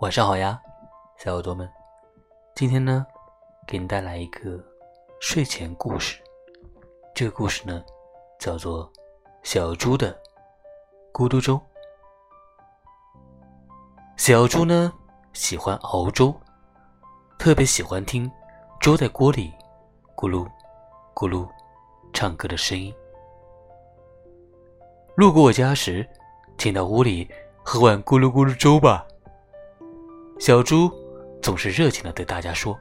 晚上好呀，小耳朵们。今天呢，给你带来一个睡前故事。这个故事呢，叫做《小猪的咕嘟粥》。小猪呢，喜欢熬粥，特别喜欢听粥在锅里咕噜咕噜唱歌的声音。路过我家时，请到屋里喝碗咕噜咕噜粥吧。小猪总是热情的对大家说：“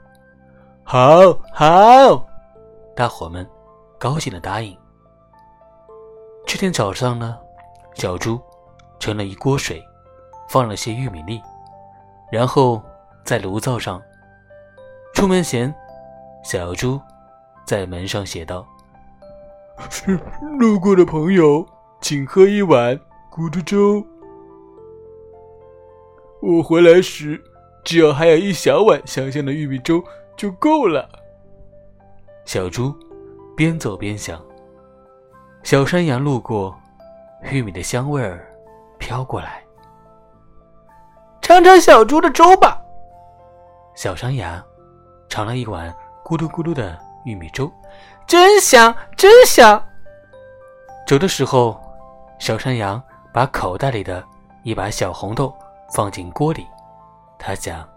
好好。”大伙们高兴的答应。这天早上呢，小猪盛了一锅水，放了些玉米粒，然后在炉灶上。出门前，小猪在门上写道：“ 路过的朋友，请喝一碗骨头粥。”我回来时，只要还有一小碗香香的玉米粥就够了。小猪边走边想。小山羊路过，玉米的香味儿飘过来。尝尝小猪的粥吧。小山羊尝了一碗咕嘟咕嘟的玉米粥，真香，真香。走的时候，小山羊把口袋里的一把小红豆。放进锅里，他想，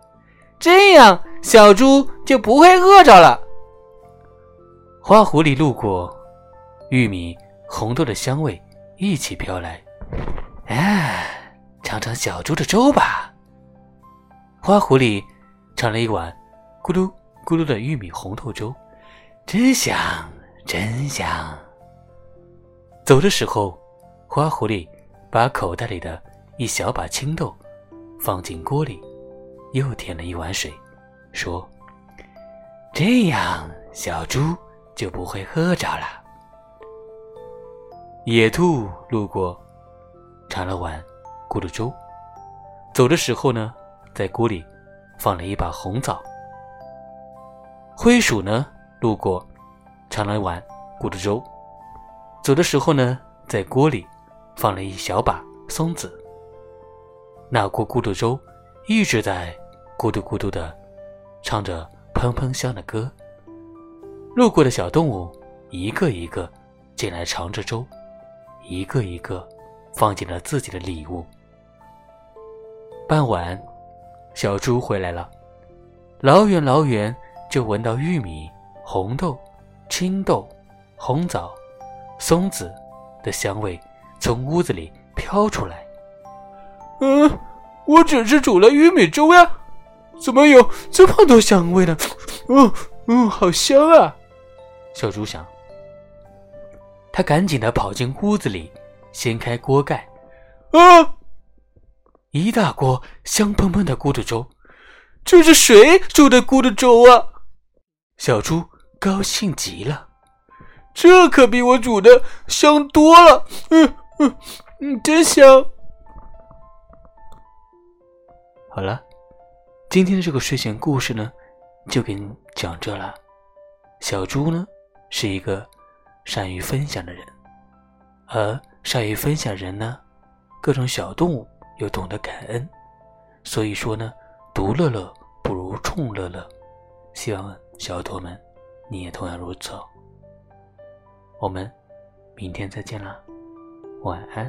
这样小猪就不会饿着了。花狐狸路过，玉米、红豆的香味一起飘来。哎，尝尝小猪的粥吧。花狐狸尝了一碗咕噜咕噜的玉米红豆粥，真香，真香。走的时候，花狐狸把口袋里的一小把青豆。放进锅里，又添了一碗水，说：“这样小猪就不会饿着了。”野兔路过，尝了碗咕噜粥，走的时候呢，在锅里放了一把红枣。灰鼠呢路过，尝了碗咕噜粥，走的时候呢，在锅里放了一小把松子。那锅咕嘟粥一直在咕嘟咕嘟的唱着喷喷香的歌。路过的小动物一个一个进来尝着粥，一个一个放进了自己的礼物。傍晚，小猪回来了，老远老远就闻到玉米、红豆、青豆、红枣、松子的香味从屋子里飘出来。嗯，我只是煮了玉米粥呀，怎么有这么多香味呢？嗯嗯，好香啊！小猪想，他赶紧的跑进屋子里，掀开锅盖，啊，一大锅香喷喷的咕嘟粥，这是谁煮的咕嘟粥啊？小猪高兴极了，这可比我煮的香多了。嗯嗯嗯，真香。好了，今天的这个睡前故事呢，就给你讲这了。小猪呢是一个善于分享的人，而善于分享人呢，各种小动物又懂得感恩，所以说呢，独乐乐不如众乐乐。希望小耳朵们你也同样如此。我们明天再见啦，晚安。